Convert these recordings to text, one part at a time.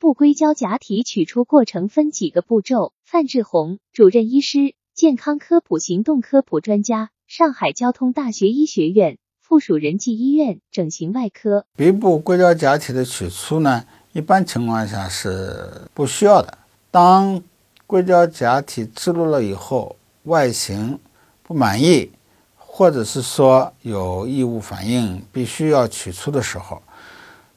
部硅胶假体取出过程分几个步骤。范志红，主任医师，健康科普行动科普专家，上海交通大学医学院附属仁济医院整形外科。鼻部硅胶假体的取出呢，一般情况下是不需要的。当硅胶假体植入了以后，外形不满意，或者是说有异物反应，必须要取出的时候。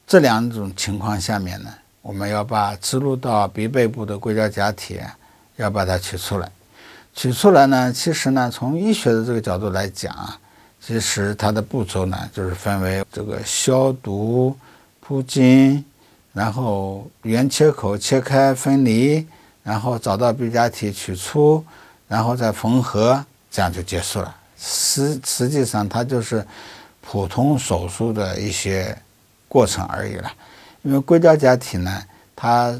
这两种情况下面呢，我们要把植入到鼻背部的硅胶假体，要把它取出来。取出来呢，其实呢，从医学的这个角度来讲啊，其实它的步骤呢，就是分为这个消毒、铺巾，然后原切口切开分离，然后找到鼻假体取出，然后再缝合，这样就结束了。实实际上，它就是普通手术的一些。过程而已了，因为硅胶假体呢，它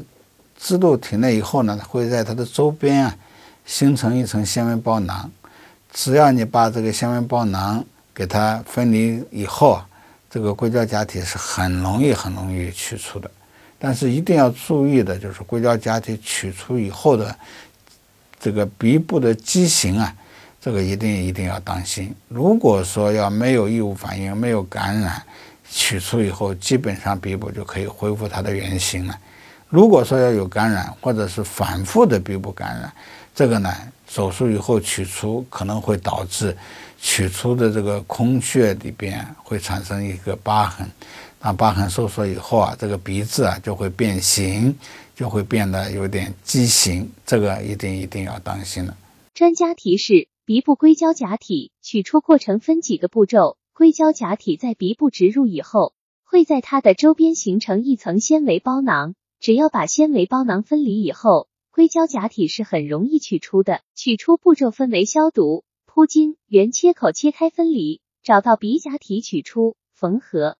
植入体内以后呢，会在它的周边啊形成一层纤维包囊。只要你把这个纤维包囊给它分离以后啊，这个硅胶假体是很容易、很容易取出的。但是一定要注意的就是，硅胶假体取出以后的这个鼻部的畸形啊，这个一定一定要当心。如果说要没有异物反应、没有感染，取出以后，基本上鼻部就可以恢复它的原形了。如果说要有感染，或者是反复的鼻部感染，这个呢，手术以后取出可能会导致取出的这个空穴里边会产生一个疤痕。那疤痕收缩以后啊，这个鼻子啊就会变形，就会变得有点畸形。这个一定一定要当心了。专家提示：鼻部硅胶假体取出过程分几个步骤。硅胶假体在鼻部植入以后，会在它的周边形成一层纤维包囊。只要把纤维包囊分离以后，硅胶假体是很容易取出的。取出步骤分为消毒、铺巾、原切口切开分离、找到鼻假体取出、缝合。